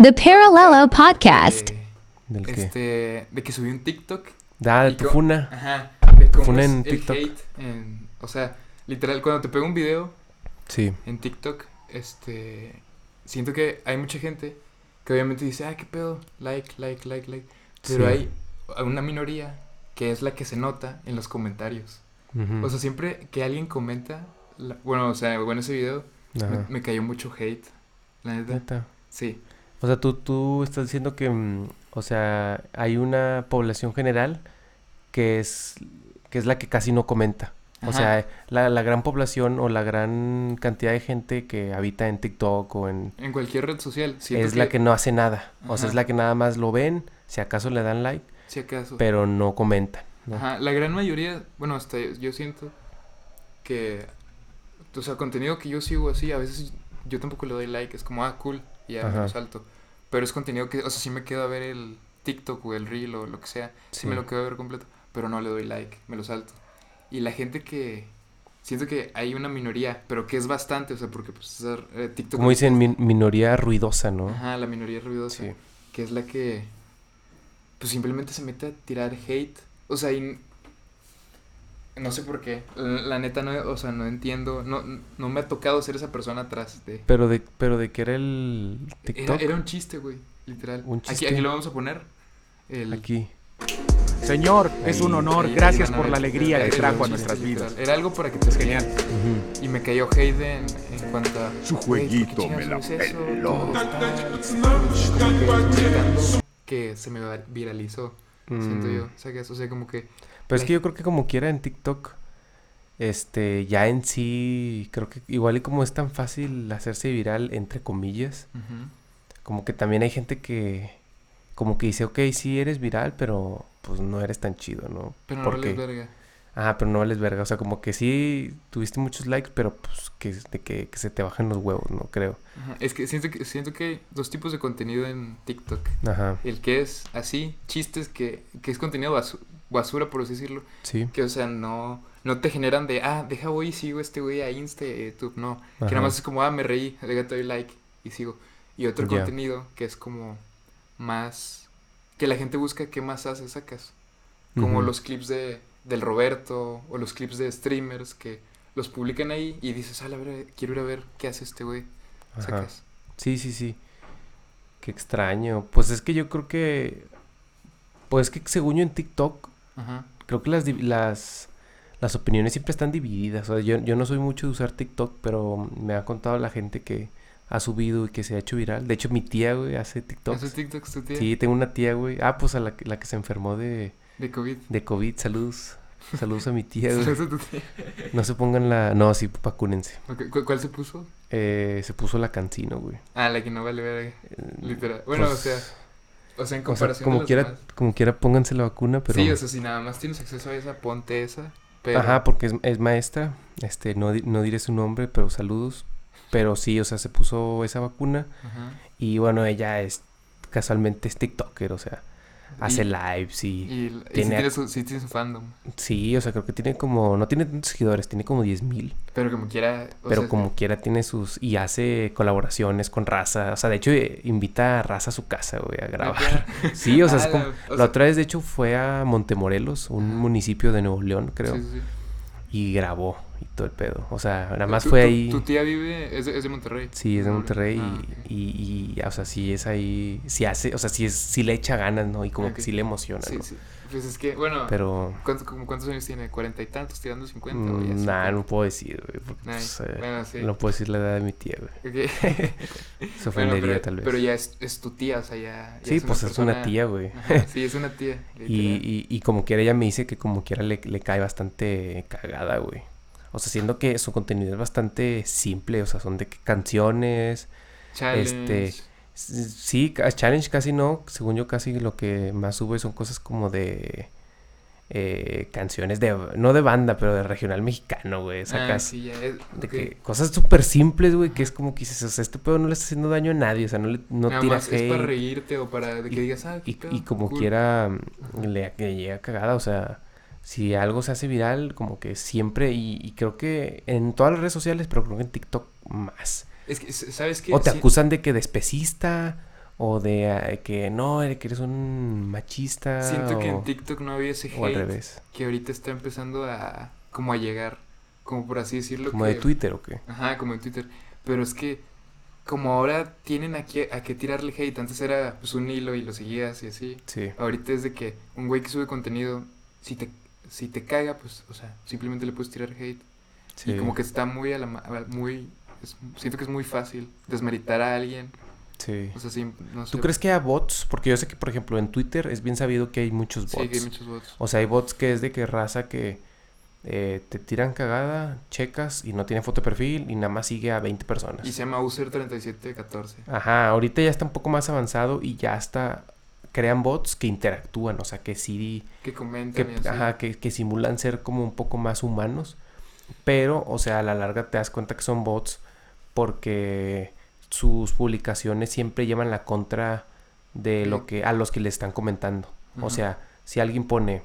The Paralelo Podcast. de, ¿Del qué? este, de que subí un TikTok. Ah, de tu funa. Ajá. De cómo funa en TikTok. hate en- o sea, literal, cuando te pego un video Sí. en TikTok, este, siento que hay mucha gente que obviamente dice, ah, qué pedo, like, like, like, like. Pero Sí. hay una minoría que es la que se nota en los comentarios. O sea, siempre que alguien comenta, la- bueno, o sea, bueno, ese video me, cayó mucho hate. La neta. Neta. Sí. O sea, tú, tú estás diciendo que, mm, o sea, hay una población general que es, que es la que casi no comenta. O Ajá. sea, la, la gran población o la gran cantidad de gente que habita en TikTok o en... En cualquier red social. Es la que no hace nada. O sea, es la que nada más lo ven, si acaso le dan like, Si acaso. pero no comentan. ¿no? Ajá, la gran mayoría, bueno, hasta yo, yo siento que, o sea, contenido que yo sigo así, a veces yo tampoco le doy like, es como, ah, cool, y ya me Ajá. lo salto. Pero es contenido que, o sea, sí me quedo a ver el TikTok o el Reel o lo que sea, sí, me lo quedo a ver completo, pero no le doy like, me lo salto. Y la gente que, siento que hay una minoría, pero que es bastante, o sea, porque pues es, eh, TikTok... Como dicen, min- minoría ruidosa, ¿no? Ajá, la minoría ruidosa Sí. que es la que pues simplemente se mete a tirar hate. O sea, y no sé por qué. La, la neta no, o sea, no entiendo, no, no me ha tocado ser esa persona atrás de Pero de, pero de que era el era, TikTok. era un chiste, güey, literal. Un Aquí, chiste. aquí lo vamos a poner. El, Aquí. Señor, es un Ahí- honor. ahí- ahí Gracias van a por la alegría era- que era trajo a nuestras literal. vidas. Era algo para que te Genial. Ujú. Y me cayó hate en, en cuanto a... Su "Güey, ¿por qué jueguito me la peló". Que que se me viralizó, siento Mm. yo. ¿Sabes? O sea, como que... Pero es que yo creo que como quiera en TikTok, este, ya en sí, creo que igual y como es tan fácil hacerse viral, entre comillas, ujú. como que también hay gente que, como que dice, ok, sí eres viral, pero pues no eres tan chido, ¿no? Pero no vales verga. ah, pero no vales verga, o sea, como que sí tuviste muchos likes, pero pues que, de que, que se te bajen los huevos, no creo. Ajá, Es que siento, que siento que hay dos tipos de contenido en TikTok. Ajá, El que es así, chistes que, que es contenido basu- basura, por así decirlo. sí. Que, o sea, no, no te generan de, ah, deja voy y sigo este güey a Insta y a YouTube. No, que nada más es como, ah, me reí, le doy like y sigo. Y otro contenido que es como más, que la gente busca qué más haces, sacas. Como los clips de, del Roberto o los clips de streamers que los publican ahí y dices, ah, la verdad, quiero ir a ver qué hace este güey. Sacas. Sí, sí, sí. Qué extraño. Pues es que yo creo que. Pues que según yo en TikTok, Ajá. creo que las, las, las opiniones siempre están divididas. O sea, yo, yo no soy mucho de usar TikTok, pero me ha contado la gente que ha subido y que se ha hecho viral. De hecho, mi tía, güey, hace TikToks. ¿Haces TikToks tu tía? Sí, tengo una tía, güey. Ah, pues a la, que- la que se enfermó de, De COVID. de COVID. Saludos. Saludos a mi tía, güey. ¿Haces tu tía? No se pongan la... No, sí, vacúnense. Ok, ¿cu- ¿Cuál se puso? Eh, se puso la cancino, güey. Ah, la que no vale ver, Eh, literal. Bueno, pues, o sea, o sea, en o sea, comparación como de las quiera, demás. como quiera pónganse la vacuna, pero... Sí, o sea, si nada más tienes acceso a esa, ponte esa. Pero, Ajá, porque es, es maestra, este, no, no diré su nombre, pero saludos. Pero sí, o sea, se puso esa vacuna Ajá. y bueno, ella es, casualmente es TikToker, o sea, hace Y- lives y, Y, y sí, tiene- su, tiene su fandom. sí, o sea, creo que tiene como, no tiene tantos seguidores, tiene como 10 mil, Pero como quiera. o pero sea, como quiera tiene sus, y hace colaboraciones con raza, o sea, de hecho invita a raza a su casa, güey, a grabar. Sí, o sea, es Ah, como, la- o la sea, otra vez de hecho fue a Montemorelos, un municipio de Nuevo León, creo, sí, sí. y grabó y todo el pedo, o sea, nada más fue ahí. Tu tía vive, es de, es de Monterrey. Sí, es de León. Monterrey Ah, y, ok. y, y, o sea, sí es ahí, sí hace, o sea, sí, es, sí le echa ganas, ¿no? Y como que sí le emociona, Sí, ¿no? sí. Pues es que, bueno, Pero, ¿cuántos, como ¿cuántos años tiene? ¿Cuarenta y tantos? ¿Tirando cincuenta? mm, nah, 50? no puedo decir, güey, porque pues, bueno, sí. no puedo decir la edad de mi tía, güey. Ok. Se Bueno, ofendería pero, tal vez. pero ya es, es tu tía, o sea, ya. ya sí, pues es una tía, güey. Sí, es una tía. Y, y, y como quiera ella me dice que como quiera le, le cae bastante cagada, güey. O sea, siendo que su contenido es bastante simple, o sea, son de canciones, Challenge. este, Sí, challenge casi no. Según yo, casi lo que más sube son cosas como de eh, canciones de, no de banda, pero de regional mexicano, güey. Ah, Sacas sí, ya es. de ok. que cosas súper simples, güey, que es como que dices, o sea, este pedo no le está haciendo daño a nadie, o sea, no le no Nada tira más es para reírte o para que Y- digas, ah, y, como cool". quiera le, le llega cagada, o sea, si algo se hace viral, como que siempre, y, y creo que en todas las redes sociales, pero creo que en TikTok más. Es que, ¿sabes qué? O te Sí- acusan de que de especista, o de que no, que eres un machista. Siento que en TikTok no había ese o al hate revés. que ahorita está empezando a como a llegar, como por así decirlo. Como que- de Twitter o qué. Ajá, como en Twitter. Pero es que como ahora tienen a qué, a qué tirarle hate, antes era pues un hilo y lo seguías y así. Sí. Ahorita es de que un güey que sube contenido, si te, si te caga, pues, o sea, simplemente le puedes tirar hate. sí. Y como que está muy a la muy es- siento que es muy fácil desmeritar a alguien. Sí. O sea, sí, no sé. ¿Tú crees que haya bots? Porque yo sé que, por ejemplo, en Twitter es bien sabido que hay muchos Sí, bots. que hay muchos bots. O sea, hay bots que es de que raza que eh, te tiran cagada, checas y no tiene foto de perfil y nada más sigue a 20 personas. Y se llama User3714. Ajá, ahorita ya está un poco más avanzado y ya está crean bots que interactúan, o sea, que sí Que que, comentan y así. ajá, que, que simulan ser como un poco más humanos, pero, o sea, a la larga te das cuenta que son bots porque sus publicaciones siempre llevan la contra de lo que a los que le están comentando. O sea, si alguien pone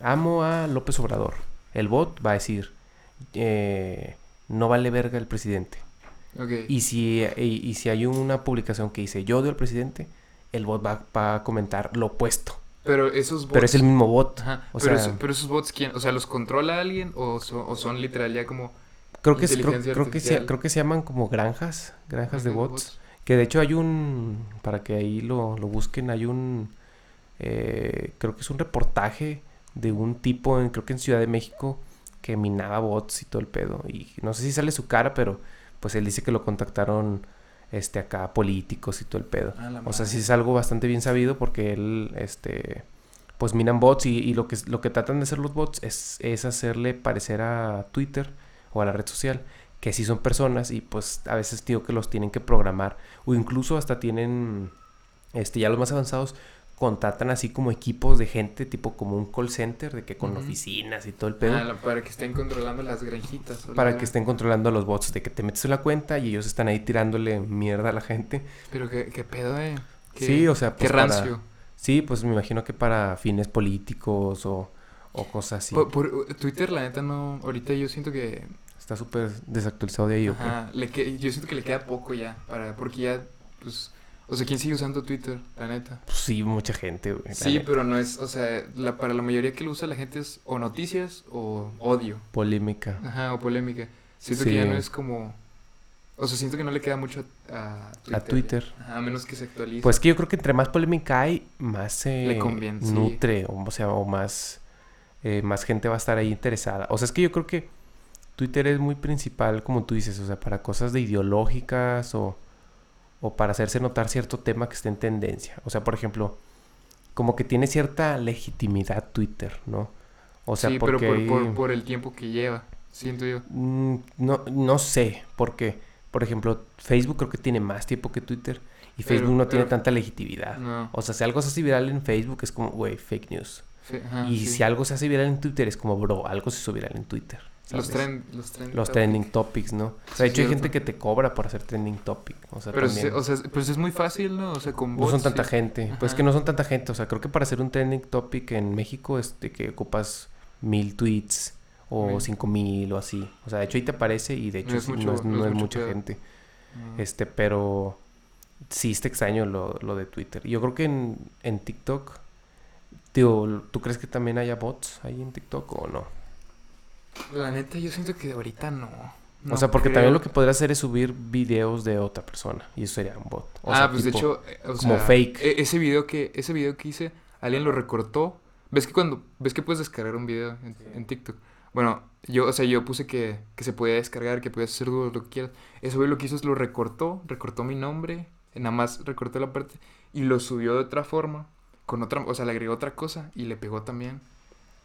amo a López Obrador, el bot va a decir eh, no vale verga el presidente. Ok. Y si, y, y si hay una publicación que dice yo odio al presidente, el bot va, va a comentar lo opuesto. Pero esos bots. Pero es el mismo bot. Ajá, o pero, sea- eso- pero esos bots, ¿quién? O sea, ¿los controla alguien o son, o son literal ya como Creo que, es- creo, creo que se, creo que se llaman como granjas, granjas de bots. Que de hecho hay un, para que ahí lo, lo busquen, hay un, eh, creo que es un reportaje de un tipo, en, creo que en Ciudad de México, que minaba bots y todo el pedo. Y no sé si sale su cara, pero pues él dice que lo contactaron este acá políticos y todo el pedo. Ah, O sea, sí es algo bastante bien sabido porque él, este, pues minan bots y, y lo que lo que tratan de hacer los bots es, es hacerle parecer a Twitter o a la red social que sí son personas y pues a veces digo que los tienen que programar o incluso hasta tienen, este, ya los más avanzados contratan así como equipos de gente tipo como un call center de que con oficinas y todo el pedo Ah, para que estén controlando las granjitas. para verdad. que estén controlando a los bots de que te metes en la cuenta y ellos están ahí tirándole mierda a la gente. Pero qué, qué pedo, eh. Qué- Sí, o sea, Qué pues, para- rancio. Sí, pues me imagino que para fines políticos o, o cosas así. Por, por- uh, Twitter, la neta, no. Ahorita yo siento que. Está súper desactualizado de ahí, ¿o qué? Ajá, le que- yo siento que le queda poco ya. Para, porque ya, pues. O sea, ¿quién sigue usando Twitter? La neta. Pues sí, mucha gente, güey. Sí, neta. pero no es. O sea, la, para la mayoría que lo usa la gente es o noticias o odio. Polémica. Ajá, o polémica. Siento Sí. que ya no es como. O sea, siento que no le queda mucho a, Twitter. A Twitter. Ajá, a menos que se actualice. Pues que yo creo que entre más polémica hay, más se Le conviene, sí. nutre, o, o sea, o más, eh, más gente va a estar ahí interesada. O sea, es que yo creo que Twitter es muy principal, como tú dices, o sea, para cosas de ideológicas o, o para hacerse notar cierto tema que esté en tendencia. O sea, por ejemplo, como que tiene cierta legitimidad Twitter, ¿no? O sea, sí, pero porque por, hay- por, por el tiempo que lleva. Siento yo. Mm, no, no sé, porque, por ejemplo, Facebook creo que tiene más tiempo que Twitter y Pero- Facebook no tiene pero- tanta legitimidad. No. O sea, si algo se hace viral en Facebook es como, güey, fake news. Ajá, y sí. si algo se hace viral en Twitter es como, bro, algo se hizo viral en Twitter. Los, ¿sabes? trend, los trend Los topic. trending topics, ¿no? O sea, de hecho hay gente que te cobra por hacer trending topic. O sea, Pero, también. se- o sea, pues es muy fácil, ¿no? O sea, con no bots. son tanta sí. gente. Pues es Ajá. que no son tanta gente. O sea, creo que para hacer un trending topic en México es de que ocupas mil tweets o Mil. cinco mil o así. O sea, de hecho ahí te aparece y de No hecho es no es, no no es es mucho mucha gente. No. Este, pero sí está extraño lo, lo de Twitter. Yo creo que en, en TikTok, tío, ¿tú crees que también haya bots ahí en TikTok o no? La neta, yo siento que ahorita no. o sea, porque creo. también lo que podrías hacer es subir videos de otra persona y eso sería un bot. O ah, sea, pues de hecho, eh, o como sea, fake. e- ese video que ese video que hice, alguien lo recortó. ¿Ves que cuando ves que puedes descargar un video en, en TikTok? Bueno, yo, o sea, yo puse que, que se podía descargar, que podías hacer lo que quieras. Güey lo que hizo es lo recortó, recortó mi nombre, nada más recortó la parte y lo subió de otra forma, con otra, o sea, le agregó otra cosa y le pegó también.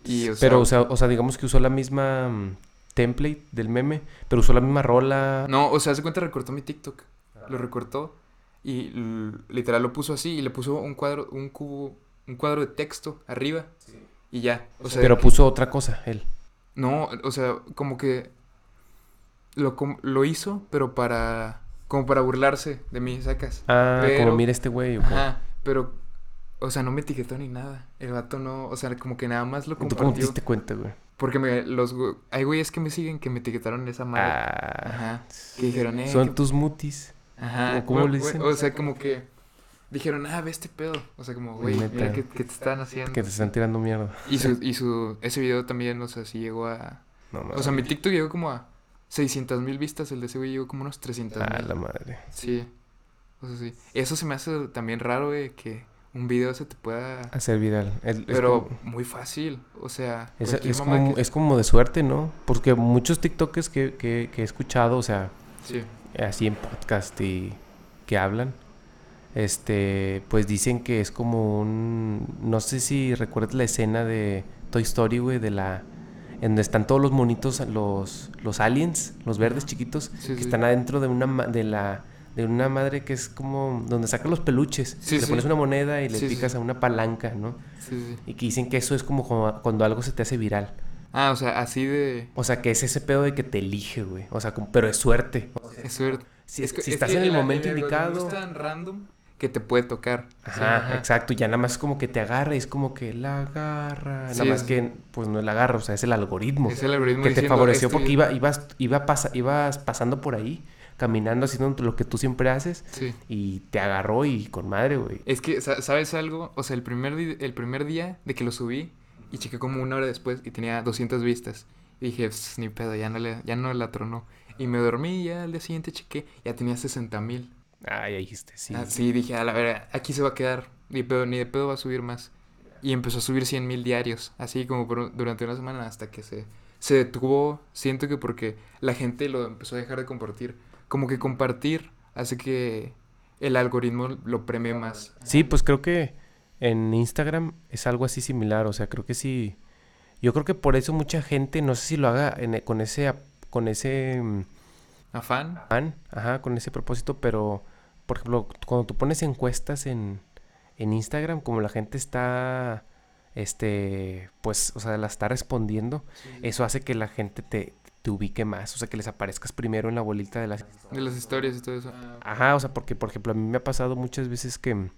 Y, o pero, o sea, o sea, digamos que usó la misma mm, template del meme, pero usó la misma rola. No, o sea, hace cuenta recortó mi TikTok. Lo recortó y literal lo puso así y le puso un cuadro, un cubo, un cuadro de texto arriba. Y ya. O sea, pero puso otra cosa, él. no, o sea, como que lo, lo hizo, pero para como para burlarse de mí, sacas. Ah, Pero- como mira este güey. Ajá, pero o sea, no me etiquetó ni nada. El vato no, o sea, como que nada más lo ¿Y ¿Tú cómo te compartió. diste cuenta, güey? Porque me, los, hay güeyes que me siguen que me etiquetaron esa madre. Ah, Ajá. Que dijeron, eh, son que- tus mutis. Ajá. ¿O cómo le dicen? O sea, como que dijeron, ah, ve este pedo. O sea, como, güey, mira qué, qué te están haciendo. Que te están tirando mierda. Y su, y su, ese video también, o sea, sí llegó a... No O sea, mi. TikTok llegó como a 600 mil vistas, el de ese güey llegó como unos 300 Ah, mil. la madre. Sí. O sea, sí. Eso se me hace también raro, güey, que un video se te pueda... Hacer viral. Es- es Pero como- muy fácil. O sea, Es, como, que- es como de suerte, ¿no? Porque muchos TikTokers que, que, que he escuchado, o sea, Sí. así en podcast y que hablan, este, pues dicen que es como un, no sé si recuerdas la escena de Toy Story, güey, de la, en donde están todos los monitos, los, los aliens, los verdes chiquitos, Sí, que sí. están adentro de una, de la, de una madre que es como donde sacan los peluches, Sí, le sí. pones una moneda y le Sí, picas a una palanca, ¿no? Sí, sí. Y que dicen que eso es como cuando- algo se te hace viral. Ah, o sea, así de... O sea, que es ese pedo de que te elige, güey. O sea, como- pero es suerte. Es suerte. Si, Es es estás que en el el- momento el indicado. Es tan random que te puede tocar. Ajá, exacto. Ya nada más es como que te agarra y es como que la agarra. Nada más que, pues no es la agarra, o sea, es el algoritmo. Es el algoritmo que te favoreció porque iba, ibas, iba pasa- ibas pasando por ahí, caminando, haciendo lo que tú siempre haces. Sí. Y te agarró y con madre, güey. Es que, sa- ¿sabes algo? O sea, el primer, el primer día de que lo subí y chequé como una hora después y tenía 200 vistas. Y dije, "Pss, ni pedo, ya no, le, ya no la tronó. Y me dormí y ya al día siguiente chequé, ya tenía 60 mil. Ay, ahí dijiste, sí. Ah, sí, dije, a la verdad, aquí se va a quedar. Ni, pedo, ni de pedo va a subir más. Y empezó a subir 100 mil diarios, así como por- durante una semana hasta que se, se detuvo. Siento que porque la gente lo empezó a dejar de compartir. Como que compartir hace que el algoritmo lo premie más. Sí, pues creo que en Instagram es algo así similar, o sea, creo que sí. Yo creo que por eso mucha gente, no sé si lo haga en- e, con ese, con ese mm, ¿Afán? afán, ajá, con ese propósito, pero por ejemplo, cuando tú pones encuestas en, en Instagram, como la gente está, este, pues, o sea, la está respondiendo, eso hace que la gente te, te ubique más, o sea, que les aparezcas primero en la bolita de las De las historias y todo eso. Ajá, o sea, porque por ejemplo a mí me ha pasado muchas veces que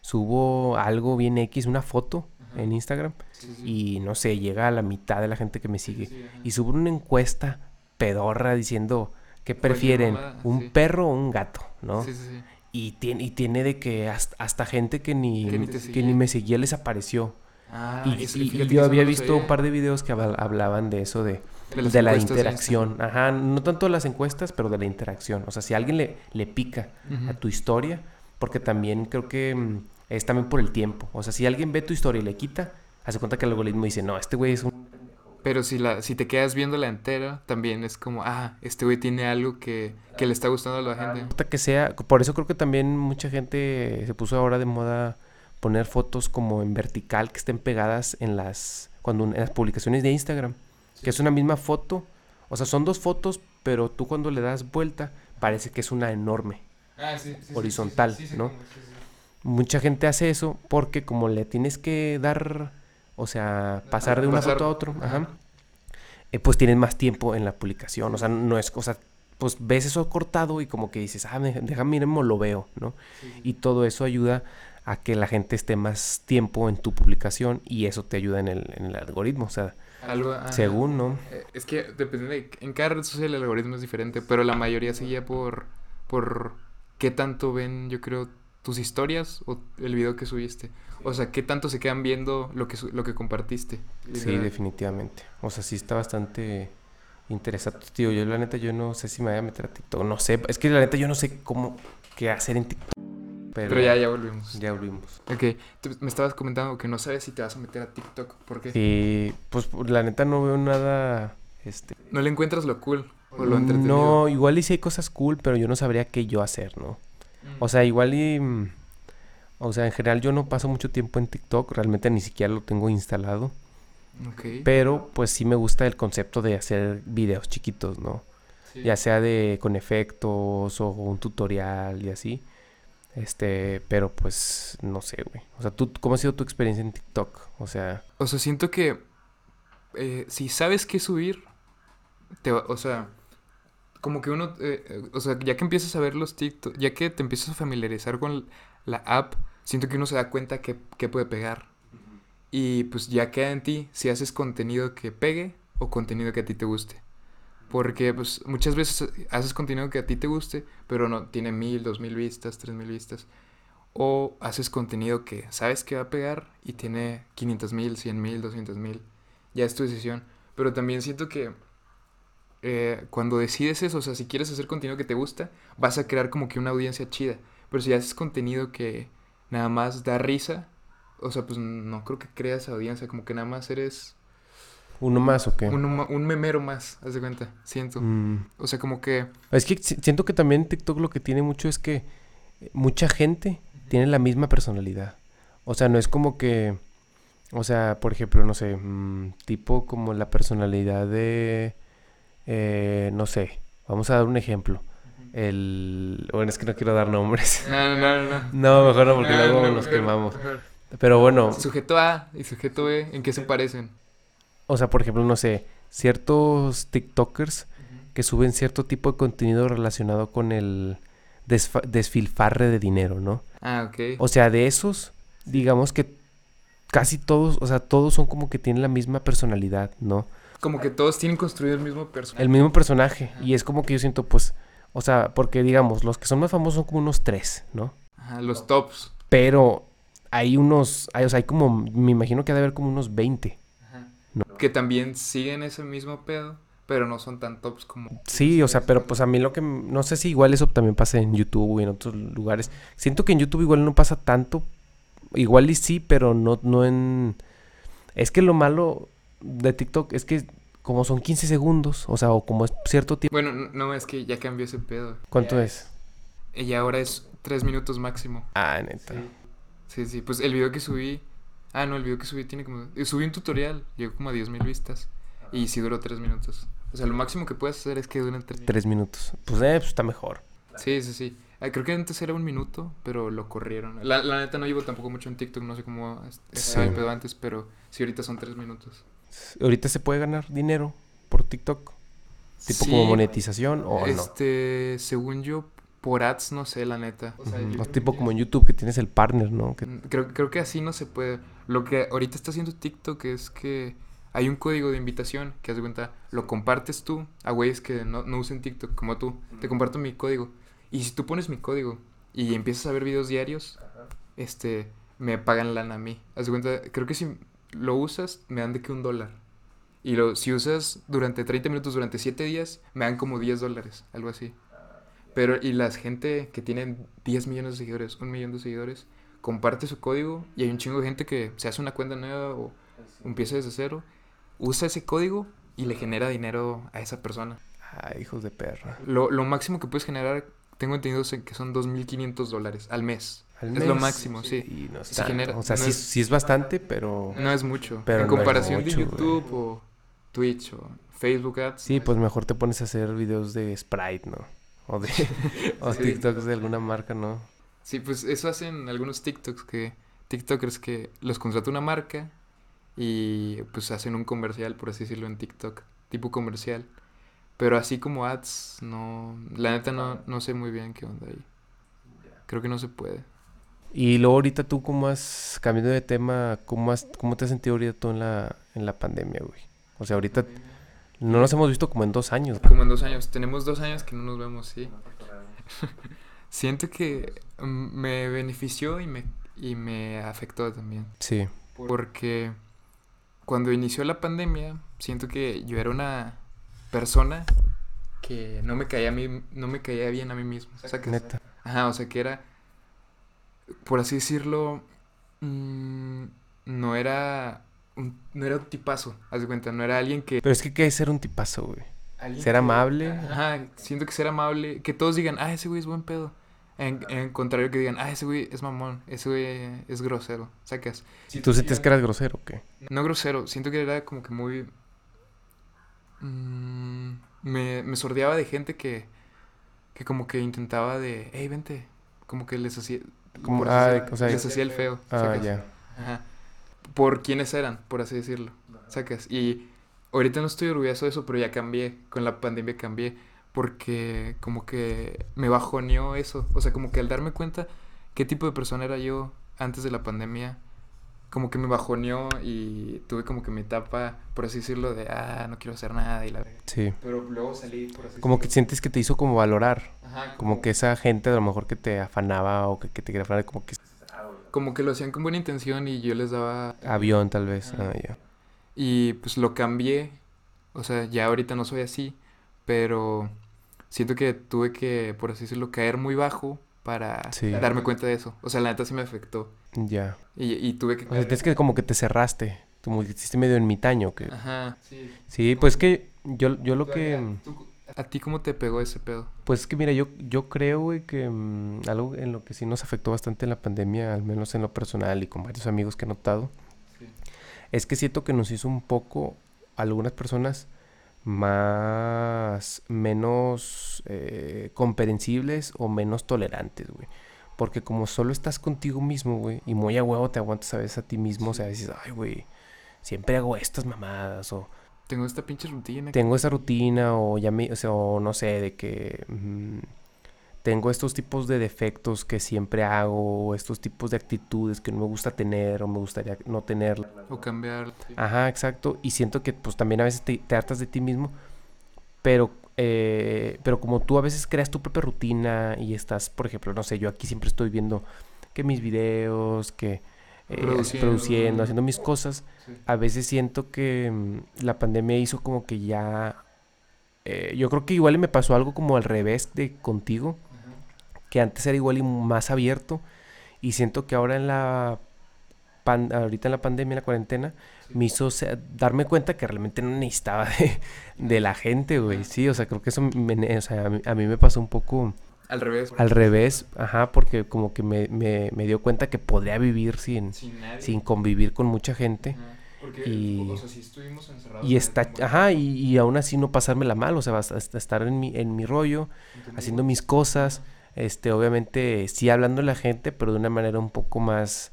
subo algo bien X, una foto Ajá. en Instagram Sí, sí. y no sé, llega a la mitad de la gente que me sigue Sí, y subo una encuesta pedorra diciendo ¿qué prefieren? ¿Un perro o un gato? ¿no? Sí, sí, sí. Y tiene, y tiene de que hasta, hasta gente que ni, Que ni que ni me seguía les apareció. Ah, y y- yo había visto un par de videos que habla- hablaban de eso, de, De de la de interacción. Ajá, no tanto las encuestas, pero de la interacción. O sea, si alguien le, le pica a tu historia, porque también creo que mm, es también por el tiempo. O sea, si alguien ve tu historia y le quita, hace cuenta que el algoritmo dice, no, este güey es un... Pero si la, si te quedas viéndola entera, también es como, ah, este güey tiene algo que, que le está gustando a la gente. que sea, por eso creo que también mucha gente se puso ahora de moda poner fotos como en vertical que estén pegadas en las, cuando, en las publicaciones de Instagram. Que es una misma foto, o sea, son dos fotos, pero tú cuando le das vuelta parece que es una enorme. Ah, sí, sí, sí, Horizontal, sí, sí, sí, ¿no? como- sí, sí. Mucha gente hace eso porque como le tienes que dar, o sea, pasar de una Pasar, foto a otra, ajá. eh, pues tienes más tiempo en la publicación. O sea, no es cosa, pues ves eso cortado y como que dices, ah, me- déjame miremos, lo veo, ¿no? Sí, sí. Y todo eso ayuda a que la gente esté más tiempo en tu publicación y eso te ayuda en el, en el algoritmo, o sea, Algo, según, ¿no? Eh, Es que depende de... En cada red social el algoritmo es diferente, pero la mayoría se guía por, por qué tanto ven, yo creo, tus historias o el video que subiste. O sea, qué tanto se quedan viendo lo que, lo que compartiste. Sí, definitivamente. O sea, sí está bastante interesante, tío. Yo la neta, yo no sé si me voy a meter a TikTok, no sé, es que la neta yo no sé cómo, qué hacer en TikTok. Pero, Pero ya, ya volvimos. ya volvimos. Ok, tú me estabas comentando que no sabes si te vas a meter a TikTok. ¿Por qué? Sí, pues la neta no veo nada, este... No le encuentras lo cool o lo entretenido. No, igual y sí hay cosas cool, pero yo no sabría qué yo hacer, ¿no? Mm. O sea, igual y... mm, O sea, en general yo no paso mucho tiempo en TikTok, realmente ni siquiera lo tengo instalado. Ok. Pero pues sí me gusta el concepto de hacer videos chiquitos, ¿no? Sí. Ya sea de con efectos o un tutorial y así. Este, pero pues no sé, güey. O sea, ¿tú cómo ha sido tu experiencia en TikTok? O sea, O sea, siento que eh, si sabes qué subir, te va- o sea, como que uno, eh, eh, o sea, ya que empiezas a ver los TikTok, ya que te empiezas a familiarizar con la app, siento que uno se da cuenta que, que puede pegar. Y pues ya queda en ti si haces contenido que pegue o contenido que a ti te guste. Porque pues muchas veces haces contenido que a ti te guste, pero no tiene mil, dos mil vistas, tres mil vistas. o haces contenido que sabes que va a pegar y tiene 500 mil, 100 mil, 200 mil. Ya es tu decisión. Pero también siento que eh, cuando decides eso, o sea, si quieres hacer contenido que te gusta, vas a crear como que una audiencia chida. Pero si haces contenido que nada más da risa, o sea, pues no creo que creas audiencia, como que nada más eres ¿Uno más o qué? un, huma- un memero más, haz de cuenta, siento. Mm. O sea, como que... Es que si- siento que también TikTok lo que tiene mucho es que mucha gente tiene la misma personalidad. O sea, no es como que, o sea, por ejemplo, no sé, mm, tipo como la personalidad de, eh, no sé, vamos a dar un ejemplo. El, bueno, es que no quiero dar nombres. No, no, no, no. No, mejor no, porque No, luego no, nos quemamos. mejor. Pero bueno, Sujeto A y sujeto B, ¿en qué se parecen? O sea, por ejemplo, no sé, ciertos TikTokers que suben cierto tipo de contenido relacionado con el desfilfarre de dinero, ¿no? Ah, ok. O sea, de esos, digamos que casi todos, o sea, todos son como que tienen la misma personalidad, ¿no? Como que todos tienen construido el mismo personaje. El mismo personaje. Y es como que yo siento, pues, o sea, porque digamos, los que son más famosos son como unos tres, ¿no? Ajá, los tops. Pero hay unos, hay, o sea, hay como, me imagino que ha de haber como unos 20. Que también siguen ese mismo pedo, pero no son tan tops como... Sí, o sea, pero pues a mí lo que, no sé si igual eso también pasa en YouTube y en otros lugares. Siento que en YouTube igual no pasa tanto. Igual y sí, pero no, no en... Es que lo malo de TikTok es que como son 15 segundos, o sea, o como es cierto tiempo. Bueno, no, es que ya cambió ese pedo. ¿Cuánto es? Y ahora es tres minutos máximo. Ah, neta. Sí, sí, pues el video que subí... Ah, no, el video que subí tiene como... eh, Subí un tutorial, llegó como a 10.000 vistas. Y sí duró tres minutos. O sea, lo máximo que puedes hacer es que duren tres Tres minutos. Pues, eh, pues está mejor. Sí, sí, sí. Ah, creo que antes era un minuto, pero lo corrieron. La, la neta no llevo tampoco mucho en TikTok, no sé cómo es- estaba el Sí. pedo antes, pero sí, ahorita son tres minutos. Ahorita se puede ganar dinero por TikTok. Tipo Sí, como monetización o no. Este, según yo, por ads, no sé, la neta. O tipo como en YouTube que tienes el partner, ¿no? Que- Mm, Creo, creo que así no se puede. Lo que ahorita está haciendo TikTok es que hay un código de invitación que, haz de cuenta, lo compartes tú a güeyes que no, no usen TikTok como tú. Te comparto mi código. Y si tú pones mi código y empiezas a ver videos diarios, este, me pagan lana a mí. Haz de cuenta, creo que si lo usas, me dan de que un dólar. Y lo, si usas durante 30 minutos, durante 7 días, me dan como 10 dólares, algo así. Pero, y la gente que tiene 10 millones de seguidores, un millón de seguidores, comparte su código y hay un chingo de gente que se hace una cuenta nueva o empieza desde cero, usa ese código y le genera dinero a esa persona. Ay, hijos de perra. Lo, lo máximo que puedes generar, tengo entendido que son 2.500 dólares al mes. Al Es lo máximo, sí. Y no es Se tanto. genera- o sea, no sí, es- sí es bastante, pero... No es mucho. Pero en no comparación mucho, de güey. YouTube o Twitch o Facebook Ads. Sí, pues mejor te pones a hacer videos de Sprite, ¿no? O de o Sí. TikToks de alguna marca, ¿no? Sí, pues eso hacen algunos TikToks que TikTokers que los contrata una marca y pues hacen un comercial, por así decirlo, en TikTok, tipo comercial. Pero así como ads, no, la neta no, no sé muy bien qué onda ahí. Creo que no se puede. Y luego ahorita tú, ¿cómo has, cambiando de tema, cómo, has, cómo te has sentido ahorita tú en la, en la pandemia, güey? O sea, ahorita no nos hemos visto como en dos años. Como en dos años, tenemos dos años que no nos vemos, sí. Siento que mm, me benefició y me, y me afectó también. Sí. Porque cuando inició la pandemia, siento que yo era una persona que no me caía a mí, no me caía bien a mí mismo. O sea, que, Neta. ajá, o sea, que era, por así decirlo, mm, no era un, no era un tipazo, haz de cuenta, no era alguien que... Pero es que ¿qué es ser un tipazo, güey? Alguien Ser que- amable. Ajá, siento que ser amable, que todos digan, ah, ese güey es buen pedo. En, en contrario que digan, ah, ese güey es mamón, ese güey es grosero, sacas. ¿Tú sentías que eras grosero o qué? No grosero, siento que era como que muy... mm, me, me sordeaba de gente que, que como que intentaba de, hey, vente, como que les hacía... Como- por ah, así- o sea, les hacía el feo. Ah, sacas. ya. Ajá. Por quiénes eran, por así decirlo. Sacas. Y ahorita no estoy orgulloso de eso, pero ya cambié. Con la pandemia cambié. Porque como que me bajoneó eso. O sea, como que al darme cuenta qué tipo de persona era yo antes de la pandemia, como que me bajoneó y tuve como que mi etapa, por así decirlo, de, ah, no quiero hacer nada y la. Sí. Pero luego salí, por así Como que sientes que te hizo como valorar. Ajá, Como que esa gente a lo mejor que te afanaba o que, que te quería afanar, como que Como que lo hacían con buena intención y yo les daba... avión tal vez. Ajá. Ah, ya. Y pues lo cambié. O sea, ya ahorita no soy así. Pero siento que tuve que, por así decirlo, caer muy bajo para Sí. darme cuenta de eso. O sea, la neta sí me afectó. Ya. Y, y tuve que... O sea, es que como que te cerraste. Como que hiciste medio ermitaño. Que... Ajá. Sí. Sí, pues que yo, yo lo que... ¿A ti cómo te pegó ese pedo? Pues es que mira, yo, yo creo, güey, que mm, algo en lo que sí nos afectó bastante en la pandemia, al menos en lo personal y con varios amigos que he notado. Es que siento que nos hizo un poco, algunas personas, más, menos eh, comprensibles o menos tolerantes, güey. Porque como solo estás contigo mismo, güey, y muy a huevo te aguantas a veces a ti mismo, o sea, dices, ay, güey, siempre hago estas mamadas, o Tengo esta pinche rutina. tengo esa rutina o ya me, o sea, o no sé, de que mm, tengo estos tipos de defectos que siempre hago, o estos tipos de actitudes que no me gusta tener o me gustaría no tener. O cambiar. Ajá, exacto. Y siento que pues también a veces te, te hartas de ti mismo, pero, eh, pero como tú a veces creas tu propia rutina y estás, por ejemplo, no sé, yo aquí siempre estoy viendo que mis videos, que eh, Produciendo. produciendo, haciendo mis cosas, Sí. a veces siento que mm, la pandemia hizo como que ya... eh, yo creo que igual me pasó algo como al revés de contigo, que antes era igual y más abierto, y siento que ahora en la... pan- ahorita en la pandemia, en la cuarentena, me hizo darme cuenta que realmente no necesitaba de, de la gente, güey. Sí, o sea, creo que eso me- o sea, a, mí, a mí me pasó un poco Al revés. al revés, ajá, porque como que me, me, me dio cuenta que podría vivir sin, Sin convivir con mucha gente. Ajá, Porque, Y- o sea, estuvimos encerrados. Y está, ajá, y, y aún así no pasármela mal, o sea, estar en mi, en mi rollo, Entendido. haciendo mis cosas, este, obviamente sí hablando la gente, pero de una manera un poco más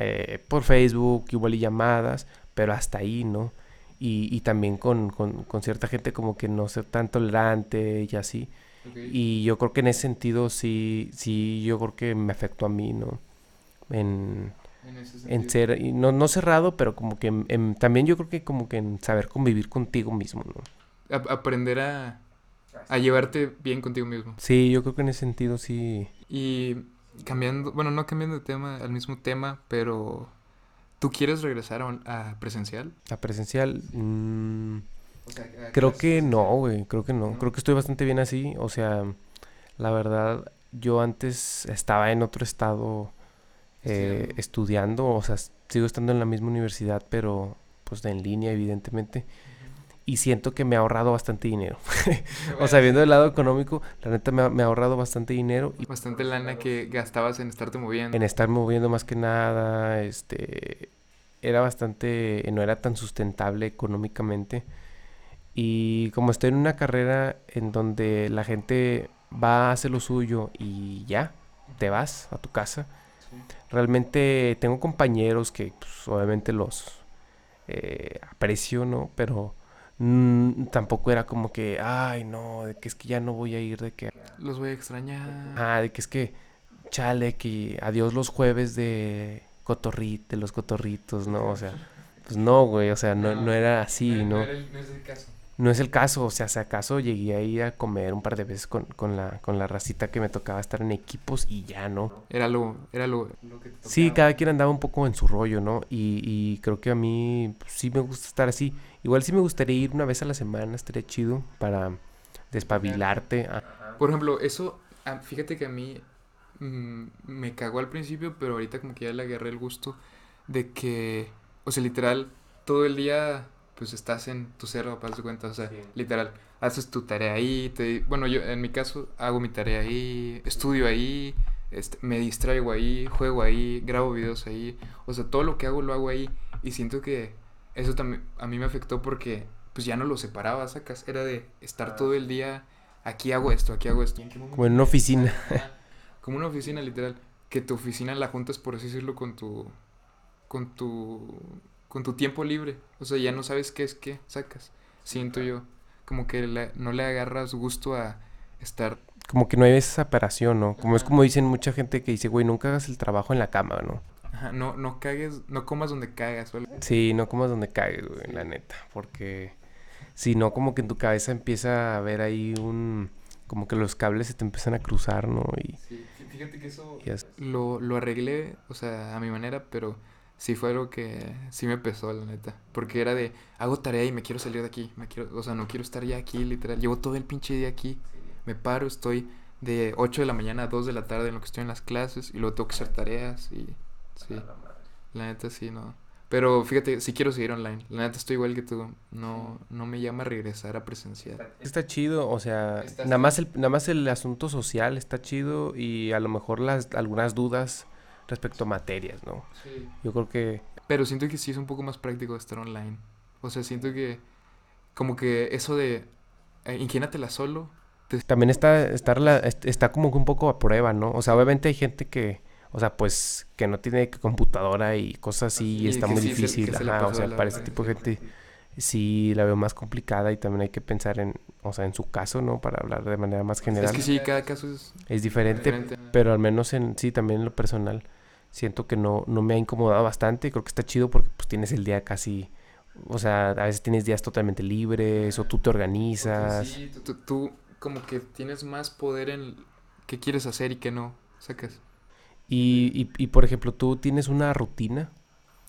eh, por Facebook, igual y llamadas, pero hasta ahí, ¿no? Y, y también con, con, con cierta gente como que no ser tan tolerante y así. Y yo creo que en ese sentido sí, sí, yo creo que me afectó a mí, ¿no? En, En ese en ser, y no, no cerrado, pero como que en- también yo creo que como que en saber convivir contigo mismo, ¿no? A- aprender a, a llevarte bien contigo mismo. Sí, yo creo que en ese sentido sí. Y cambiando, bueno, no cambiando de tema, al mismo tema, pero ¿tú quieres regresar a, un- a presencial? Presencial, mm, O sea, a creo que no, güey, creo que no. ¿No? Creo que estoy bastante bien así. O sea, la verdad, yo antes estaba en otro estado eh, Estudiando. estudiando, o sea, sigo estando en la misma universidad, pero pues en línea, evidentemente. Y siento que me ha ahorrado bastante dinero. O sea, viendo el lado económico, la neta me ha, me ha ahorrado bastante dinero y Bastante lana que gastabas en estarte moviendo. en estar moviendo más que nada, este, era bastante, no era tan sustentable económicamente. Y como estoy en una carrera en donde la gente va a hacer lo suyo y ya, te vas a tu casa, Sí. realmente tengo compañeros que pues, obviamente los eh, aprecio, ¿no? Pero mm, tampoco era como que, ay, no, de que es que ya no voy a ir, de que Los voy a extrañar. Ah, de que es que, chale, que adiós los jueves de cotorrit, de los cotorritos, ¿no? O sea, pues no, güey, o sea, no, no era así, ¿no? era el- no es el caso. No es el caso, o sea, si acaso llegué a ir a comer un par de veces con, con la, con la racita que me tocaba estar en equipos y ya, ¿no? Era lo, era lo, lo que te Sí, cada quien andaba un poco en su rollo, ¿no? Y, y creo que a mí pues, sí me gusta estar así. Igual sí me gustaría ir una vez a la semana, estaría chido para despabilarte. Por ejemplo, eso, ah, fíjate que a mí mm, me cagó al principio, pero ahorita como que ya le agarré el gusto de que, o sea, literal, todo el día pues estás en tu cerro, para de cuenta, o sea, Sí. literal, haces tu tarea ahí, te, bueno, yo en mi caso hago mi tarea ahí, estudio ahí, este, me distraigo ahí, juego ahí, grabo videos ahí, o sea, todo lo que hago lo hago ahí y siento que eso también a mí me afectó porque pues ya no lo separaba, sacas, era de estar todo el día, aquí hago esto, aquí hago esto. Como en una oficina. Como una oficina literal, que tu oficina la juntas por así decirlo con tu con tu con tu tiempo libre, o sea, ya no sabes qué es qué sacas. Siento yo como que la- no le agarras gusto a estar como que no hay esa separación, ¿no? Como es como dicen mucha gente que dice, güey, nunca hagas el trabajo en la cama, ¿no? Ajá, no, no cagues, no comas donde cagas. ¿vale? Sí, no comas donde cagues, güey, la neta. Porque si no, como que en tu cabeza empieza a ver ahí un... Como que los cables se te empiezan a cruzar, ¿no? Y, Sí, fí- fíjate que eso lo, lo arreglé, o sea, a mi manera, pero sí fue algo que sí me pesó, la neta. Porque era de, hago tarea y me quiero salir de aquí. Me quiero, o sea, no quiero estar ya aquí, literal. Llevo todo el pinche día aquí. Me paro, estoy de 8 de la mañana a 2 de la tarde en lo que estoy en las clases y luego tengo que hacer tareas y sí. La neta sí, no. Pero fíjate, sí quiero seguir online. La neta estoy igual que tú. No, no me llama a regresar a presencial. Está chido, o sea, Está- nada más el, nada más el asunto social está chido y a lo mejor las algunas dudas respecto a materias, ¿no? Sí. Yo creo que Pero siento que sí es un poco más práctico estar online. O sea, siento que como que eso de eh, ingénatela solo. también está, está, está como que un poco a prueba, ¿no? O sea, obviamente hay gente que, o sea, pues que no tiene computadora y cosas así y Y está muy sí difícil, se ajá, o sea, la para ese tipo de gente sí la veo más complicada y también hay que pensar en, o sea, en su caso, ¿no? Para hablar de manera más general. Es que sí, cada caso es Es diferente, diferente. pero al menos en sí, también en lo personal, siento que no, no me ha incomodado bastante. Creo que está chido porque pues tienes el día casi, o sea, a veces tienes días totalmente libres o tú te organizas. Sí, tú, tú- tú como que tienes más poder en qué quieres hacer y qué no. Sacas. Y, y, y, por ejemplo, tú tienes una rutina,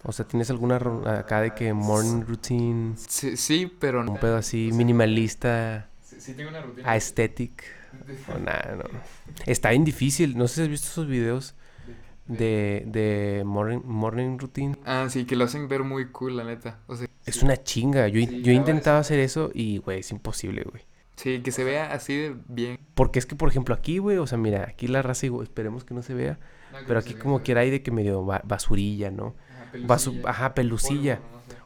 o sea, tienes alguna acá de que morning routine, Sí, sí, pero no. un pedo así minimalista, Sí, sí tengo una rutina. aesthetic, o nada, no. Está bien difícil, no sé si has visto esos videos de, de morning, morning routine. Ah, sí, que lo hacen ver muy cool, la neta. O sea, Es una chinga. Yo, Sí, yo he intentado hacer eso y, güey, es imposible, güey. sí, que se vea así de bien. Porque es que, por ejemplo, aquí, güey, o sea, mira, aquí la raza, esperemos que no se vea. Pero aquí como quiera hay de que medio ba- basurilla, ¿no? Basu- ajá, pelucilla.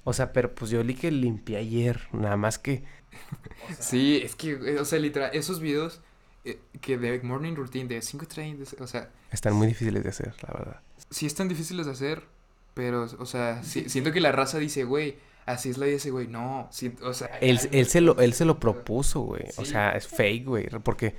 O sea, pero pues yo li que limpié ayer. Nada más que... Sí, es que, o sea, literal, esos videos que de morning routine de 5 30, o sea, Están muy difíciles de hacer, la verdad. sí están difíciles de hacer, pero, o sea, sí- siento que la raza dice, güey, así es la vida ese güey. No, sí, o sea, Él, él, se lo, él se lo propuso, güey. O sea, es fake, güey. Porque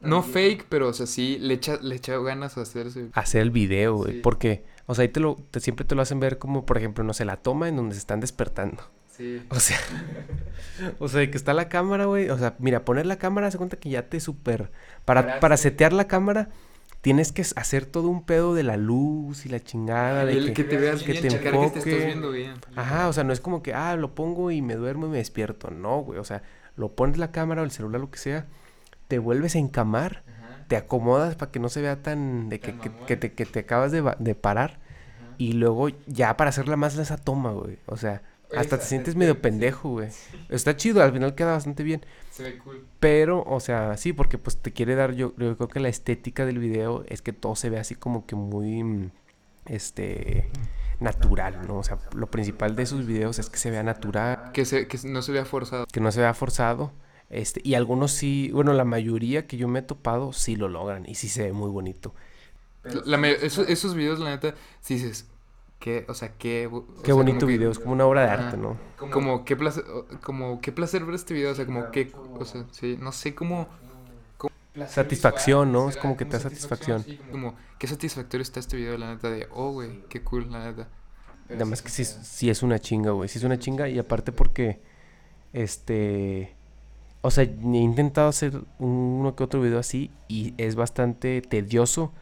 no fake, pero, o sea, sí le echa, le echa ganas a hacerse. hacer el video, güey. Sí. Porque, o sea, ahí te lo, te- siempre te lo hacen ver como, por ejemplo, no sé, la toma en donde se están despertando. Sí. O sea, o sea, de que está la cámara, güey. O sea, mira, poner la cámara, se cuenta que ya te super. Para, para setear la cámara, tienes que hacer todo un pedo de la luz y la chingada. Y De el que, te veas que te checar que te estás enfoque. viendo bien. Ajá, o sea, no es como que, ah, lo pongo y me duermo y me despierto. No, güey. O sea, lo pones la cámara o el celular, lo que sea, te vuelves a encamar, Ajá, te acomodas para que no se vea tan. de que, Tan que, te, que te acabas de, de parar. ajá. Y luego ya para hacerla más esa toma, güey. O sea, hasta te sientes medio sí. pendejo, güey. Está chido, al final queda bastante bien. Se ve cool. Pero, o sea, sí, porque pues te quiere dar, yo, yo creo que la estética del video es que todo se ve así como que muy, mm, este, natural, ¿no? O sea, lo principal de sus videos es que se vea natural, Que, se, que no se vea forzado. que no se vea forzado. Este, y algunos sí, bueno, la mayoría que yo me he topado sí lo logran y sí se ve muy bonito. La esos videos, la neta, si dices, qué, o sea, qué... o Qué sea, bonito como que- video, es como una obra de Ajá. arte, ¿no? Como, qué placer, como qué placer ver este video, o sea, como qué, o sea, sí, no sé cómo... cómo- Satisfacción, ¿no? Es como que te da satisfacción. sí, como, qué satisfactorio está este video, la neta, de, oh, güey, qué cool, la neta. Además que sí, es- sí es una chinga, güey. Sí es una chinga y aparte porque, este... O sea, he intentado hacer uno que otro video así y es bastante tedioso.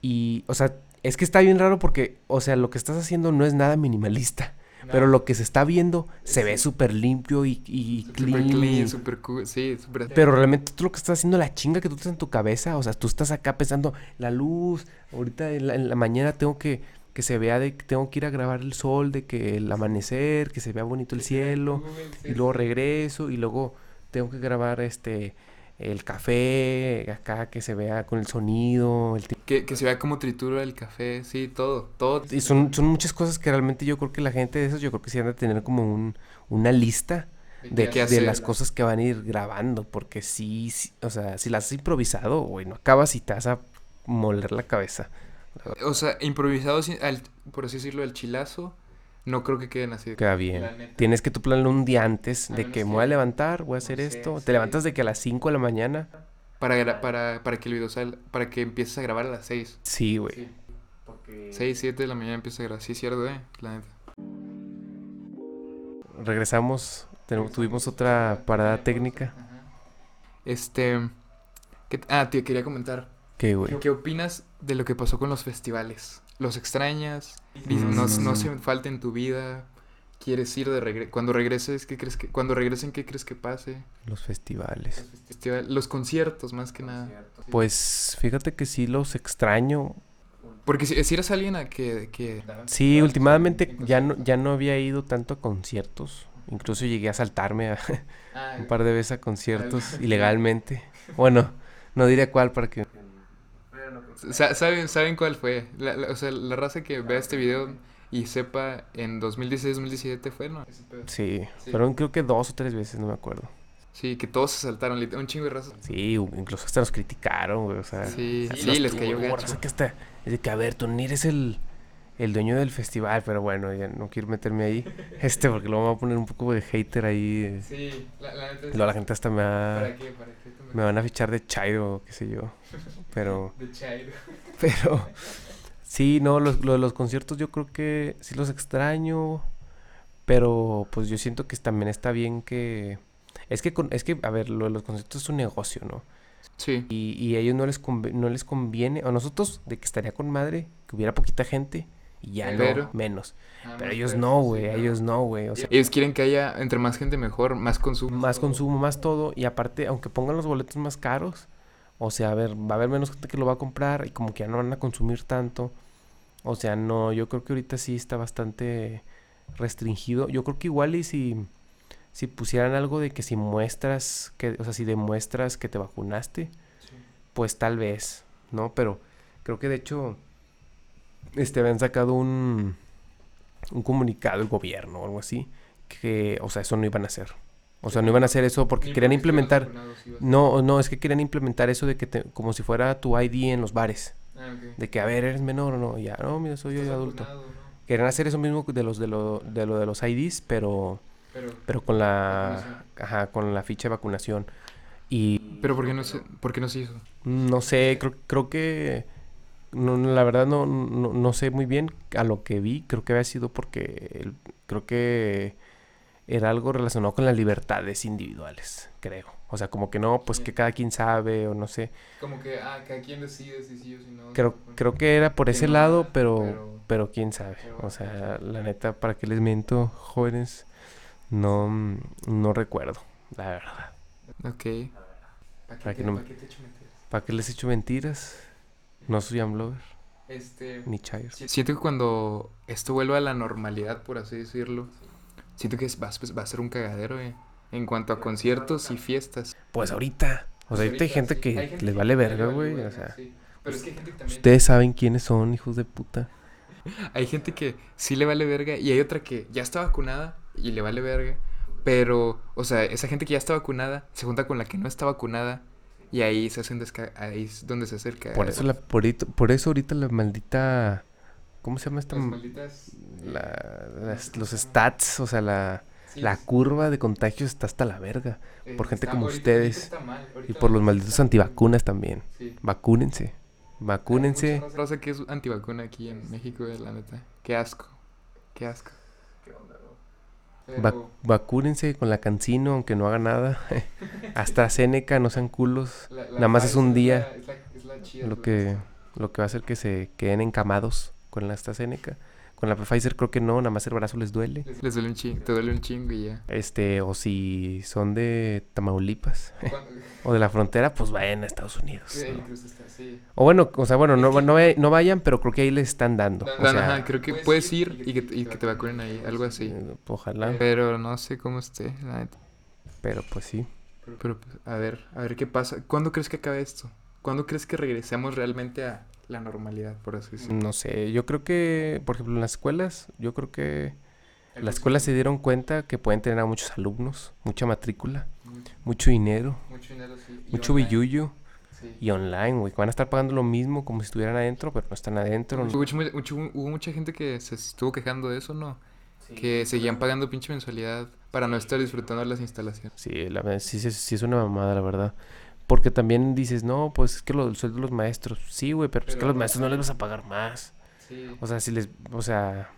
Y, o sea, es que está bien raro porque, o sea, lo que estás haciendo no es nada minimalista. Pero lo que se está viendo se ve súper limpio y, y Super clean. clean, super cool, sí, super... Pero realmente tú lo que estás haciendo, la chinga que tú estás en tu cabeza, o sea, tú estás acá pensando, la luz, ahorita en la, en la mañana tengo que, que se vea de que tengo que ir a grabar el sol, de que el amanecer, que se vea bonito el cielo, y luego regreso, y luego tengo que grabar este el café, acá que se vea con el sonido, el Que, que se vea como tritura el café, sí, todo, todo. y son, son muchas cosas que realmente yo creo que la gente de esas, yo creo que sí han de tener como un, una lista de, de las cosas que van a ir grabando, porque sí, sí, o sea, si las has improvisado, güey, no acabas y te vas a moler la cabeza. O sea, improvisados, al, por así decirlo, al chilazo, no creo que queden así. Queda bien. Tienes que tu planearlo un día antes A de que me voy a levantar, voy a hacer sé, esto. sí. Te levantas de que a las 5 de la mañana. Para, para, para que el video salga, para que empieces a grabar a las 6. Sí, güey. 6, 7 de la mañana empieza a grabar. Sí, es cierto, eh, la neta. Regresamos, tuvimos otra parada técnica. Ajá. Este. ¿qué- ah, te quería comentar. ¿Qué, güey? ¿Qué opinas de lo que pasó con los festivales? ¿Los extrañas? Dices, no, Mm. no se falta en tu vida. ¿Quieres ir de regreso? Cuando regreses, ¿qué crees que cuando regresen qué crees que pase? Los festivales. Festival- los conciertos más que nada. Pues fíjate que sí los extraño. Porque si, si eres alguien a que, que Sí, últimamente ya no, ya no había ido tanto a conciertos. Incluso llegué a saltarme a un par de veces a conciertos ilegalmente. Bueno, no diré cuál para que... Sa- ¿Saben, ¿Saben cuál fue? La, la- o sea, la raza que vea este video y sepa en 2016-2017 fue, ¿no? Sí, Sí. fueron creo que dos o tres veces, no me acuerdo. Sí, que todos se saltaron, un chingo de raza. Sí, incluso hasta nos criticaron, güey, o sea... Sí, sí, les cayó gacho. raza que hasta... Es de que, a ver, tú ni eres el, el dueño del festival, pero bueno, ya no quiero meterme ahí. Este, porque luego me voy a poner un poco de hater ahí. Sí, la, la la gente hasta me va... ¿Para qué? ¿Para qué Me van a fichar de Chairo, qué sé yo. Pero... De Chairo. Pero sí, no, los, lo de los conciertos yo creo que sí los extraño, pero pues yo siento que también está bien que... Es que, con- es que, a ver, lo de los conciertos es un negocio, ¿no? Sí. Y, y a ellos no les, conve- no les conviene, a nosotros, de que estaría con madre, que hubiera poquita gente y ya Pero- no, menos. Ah, Pero ellos no, sí, güey, ellos no, güey. O sea, Ellos quieren que haya entre más gente mejor, más consumo. más consumo, más todo. Y aparte, aunque pongan los boletos más caros, o sea, a ver, va a haber menos gente que lo va a comprar y como que ya no van a consumir tanto. O sea, no, yo creo que ahorita sí está bastante restringido. Yo creo que igual y si, si pusieran algo de que si muestras, que, o sea, si demuestras que te vacunaste, pues tal vez, ¿no? Pero creo que de hecho, este, habían sacado un, un comunicado el gobierno o algo así, que, o sea, eso no iban a hacer. O sea, no iban a hacer eso porque querían implementar... No, no, es que querían implementar eso de que te, como si fuera tu ID en los bares. Ah, De que, a ver, eres menor o no. Ya, no, mira, soy yo adulto. Querían hacer eso mismo de los de lo de, lo de los IDs, pero Pero, pero con la ajá, con la ficha de vacunación. Y pero ¿por qué no se, por qué no se hizo? no sé, creo, creo que no, no, la verdad no, no, no sé muy bien a lo que vi, creo que había sido porque el- creo que era algo relacionado con las libertades individuales, creo. O sea, como que no, pues Sí. que cada quien sabe o no sé. Como que, ah, cada quien decide si sí o si no. Creo, Bueno, creo que era por ese lado, pero, pero- pero quién sabe. pero O sea, sí. la neta, ¿para qué les miento, jóvenes? No, no recuerdo, la verdad. Ok. ¿Para Para qué, que te, no- pa' qué te echo mentiras? ¿Para qué les he hecho mentiras? No soy Amblover, Este... ni Chair. si- Siento que cuando esto vuelva a la normalidad, por así decirlo, siento que va, a- va a ser un cagadero, eh, En cuanto a conciertos y fiestas. Pues ahorita. O sea, ahorita hay gente sí, que hay gente les vale le verga, güey. O sea, sí. Pero es que hay gente que también... ustedes saben quiénes son, hijos de puta. Hay gente que sí le vale verga y hay otra que ya está vacunada y le vale verga. Pero, o sea, esa gente que ya está vacunada se junta con la que no está vacunada y ahí se hacen desca ahí es donde se acerca. Por eso, la, por, por eso ahorita la maldita... ¿Cómo se llama esta? Las malditas... la- las- los stats, o sea, la, Sí, la curva de contagios está hasta la verga. eh, por gente está- como ahorita- ustedes ahorita está mal, Y por los malditos mal. antivacunas también. Sí. Vacúnense. Hay Vacúnense. mucha raza que es antivacuna aquí en México, eh, la neta. Qué asco. Qué asco. Va- Pero- vacúnense con la cancino, aunque no haga nada. AstraZeneca, no sean culos. la- la nada más es un día es la- es la chida, Lo que, lo que va a hacer que se queden encamados con la AstraZeneca. Con la Pfizer creo que no, nada más el brazo les duele. Les, les duele un chingo, te duele un chingo y ya. Este, o si son de Tamaulipas o de la frontera, pues vayan a Estados Unidos. Sí, ¿no? incluso está así. O bueno, o sea, bueno, no, no, no vayan, pero creo que ahí les están dando. O sea, ajá, creo que puedes ir y que, y que te vacunen ahí, algo así. eh, ojalá, Pero no sé cómo esté, la neta. pero pues sí. Pero pues, a ver, a ver qué pasa. ¿Cuándo crees que acabe esto? ¿Cuándo crees que regresemos realmente a la normalidad, por así decirlo? No sé, yo creo que, por ejemplo, en las escuelas, yo creo que las escuelas se dieron cuenta que pueden tener a muchos alumnos, mucha matrícula, Mucho, mucho dinero, mucho dinero, sí. Y mucho online, billuyo. sí. Y online, güey, que van a estar pagando lo mismo como si estuvieran adentro, pero no están adentro. Hubo, mucho- mucho- hubo mucha gente que se estuvo quejando de eso, ¿no? que seguían pagando pinche mensualidad para no estar disfrutando de las instalaciones. Sí, la sí, sí, sí es una mamada, la verdad. Porque también dices, no, pues es que lo del sueldo de los maestros. Sí, güey, pero, es que a Pero los maestros no les vas a pagar más. O sea, si les, o sea,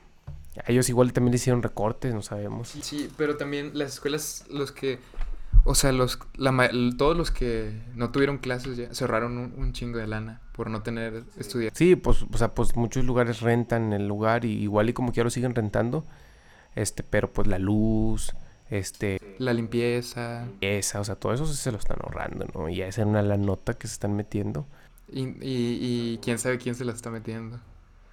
a ellos igual también le hicieron recortes, no sabemos. Sí, sí, pero también las escuelas, los que, o sea, los, la, todos los que no tuvieron clases ya cerraron un, un chingo de lana por no tener estudiantes. Sí, pues, o sea, pues muchos lugares rentan el lugar y igual y como quiera lo siguen rentando. Este, pero pues la luz, este, La limpieza esa, o sea, todo eso se lo están ahorrando, ¿no? Y esa es una la nota que se están metiendo. y, y, y quién sabe quién se la está metiendo.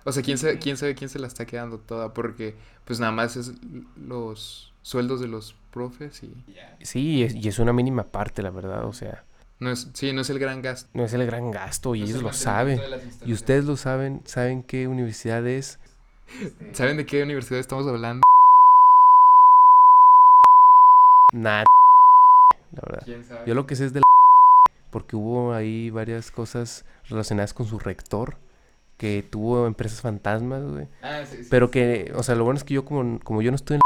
O sea, quién sabe, quién sabe quién se la está quedando toda porque pues nada más es los sueldos de los profes y Sí, y es, y es una mínima parte, la verdad, o sea, no es, sí, no es el gran gasto. no es el gran gasto y No ellos el lo saben. Y ustedes lo saben, saben qué universidad es. ¿Saben de qué universidad estamos hablando? Nada, la verdad. ¿Quién sabe? Yo lo que sé es de la... Porque hubo ahí varias cosas relacionadas con su rector, que tuvo empresas fantasmas, güey. Ah, sí, sí, Pero sí. que, o sea, lo bueno es que yo como, como yo no estoy en la...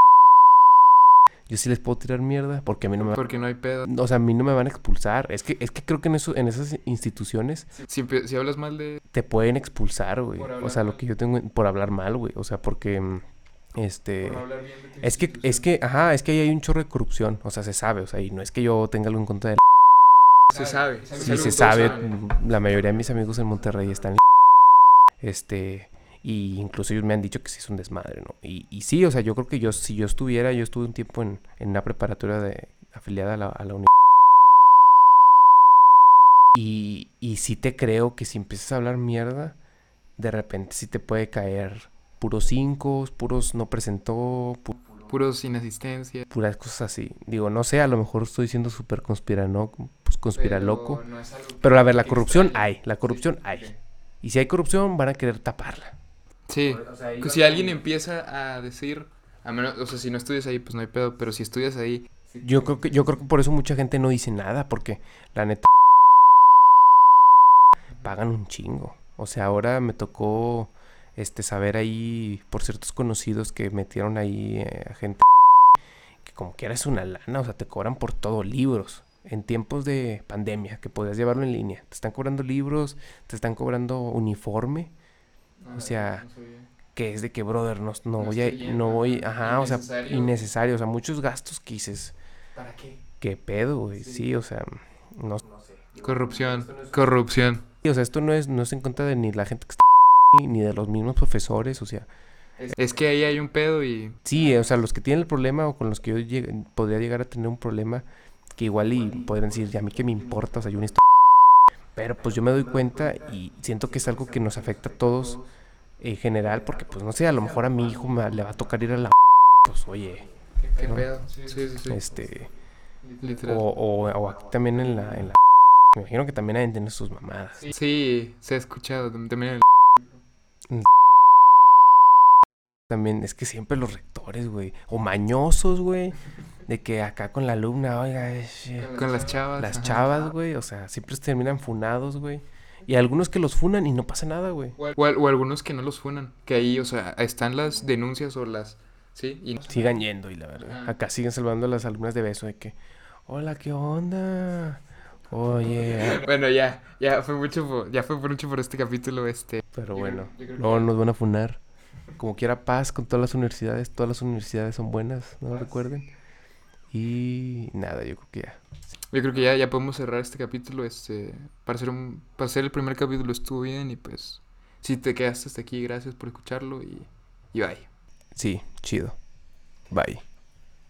Yo sí les puedo tirar mierda, porque a mí no me... Porque no hay pedo. O sea, a mí no me van a expulsar. Es que, es que creo que en, eso, en esas instituciones Si, hablas mal de... te pueden expulsar, güey. O sea, lo que yo tengo en- por hablar mal, güey. O sea, porque... mm, Este... Es que, es que, ajá, es que ahí hay un chorro de corrupción. O sea, se sabe, o sea, y no es que yo tenga algo en contra de Se sabe. Sí, se sabe. saben. La mayoría de mis amigos en Monterrey están. Este. Y incluso ellos me han dicho que sí es un desmadre, ¿no? Y, y sí, o sea, yo creo que yo, si yo estuviera, yo estuve un tiempo en, en una preparatoria de, afiliada a la, a la uni. Y, y sí te creo que si empiezas a hablar mierda, de repente sí te puede caer puros cinco, puros no presentó, pu- Puros sin asistencia. puras cosas así. Digo, no sé, a lo mejor estoy siendo súper conspirano, pues conspiraloco. no es algo que- Pero a ver, la corrupción extrañe. hay, la corrupción Sí, hay. Y si hay corrupción, van a querer taparla. Sí. Que si alguien empieza a decir, a menos, o sea, si no estudias ahí, pues no hay pedo, pero si estudias ahí, Yo creo que, yo creo que por eso mucha gente no dice nada, porque la neta pagan un chingo. O sea, ahora me tocó este saber ahí por ciertos conocidos que metieron ahí eh, a gente que como quiera es una lana, o sea, te cobran por todo libros. En tiempos de pandemia, que podías llevarlo en línea. Te están cobrando libros, te están cobrando uniforme. O sea, no que es de que, brother, no, no No voy a, no voy, ajá, o sea, innecesario. o sea, muchos gastos que dices, ¿Para qué? qué pedo, güey, Sí. sí, o sea, no, Corrupción, corrupción. o sea, esto no es, no es en contra de ni la gente que está ni de los mismos profesores, o sea, Es que ahí hay un pedo y sí, o sea, los que tienen el problema o con los que yo lleg- podría llegar a tener un problema, que igual y podrían decir, "Y a mí qué me importa, o sea, yo necesito pero pues yo me doy cuenta y siento que es algo que nos afecta a todos en general, porque pues no sé, a lo mejor a mi hijo me- le va a tocar ir a la pues oye, qué ¿no? pedo. Sí, sí, sí. este... Literal. O, o, o aquí también en la, en la... Me imagino que también hay tener sus mamadas. Sí, se ha escuchado también el También es que siempre los rectores, güey. O mañosos, güey. De que acá con la alumna, oiga, eh, con las chavas. las ajá. chavas, güey. O sea, siempre terminan funados, güey. Y algunos que los funan y no pasa nada, güey. O, o algunos que no los funan. Que ahí, o sea, están las denuncias o las. Sí, y Sigan yendo y la verdad. Ajá. Acá siguen salvando a las alumnas de beso de que, hola, ¿qué onda? Oye, Bueno, ya, ya fue mucho por, ya fue mucho por este capítulo, este. pero Yo bueno, luego ya. nos van a funar. Como quiera paz con todas las universidades, todas las universidades son buenas, no lo recuerden. Y nada, yo creo que ya. Yo creo que ya, ya podemos cerrar este capítulo, este, para hacer un, para hacer el primer capítulo estuvo bien y pues, si te quedaste hasta aquí, gracias por escucharlo y, y bye. Sí, chido. Bye.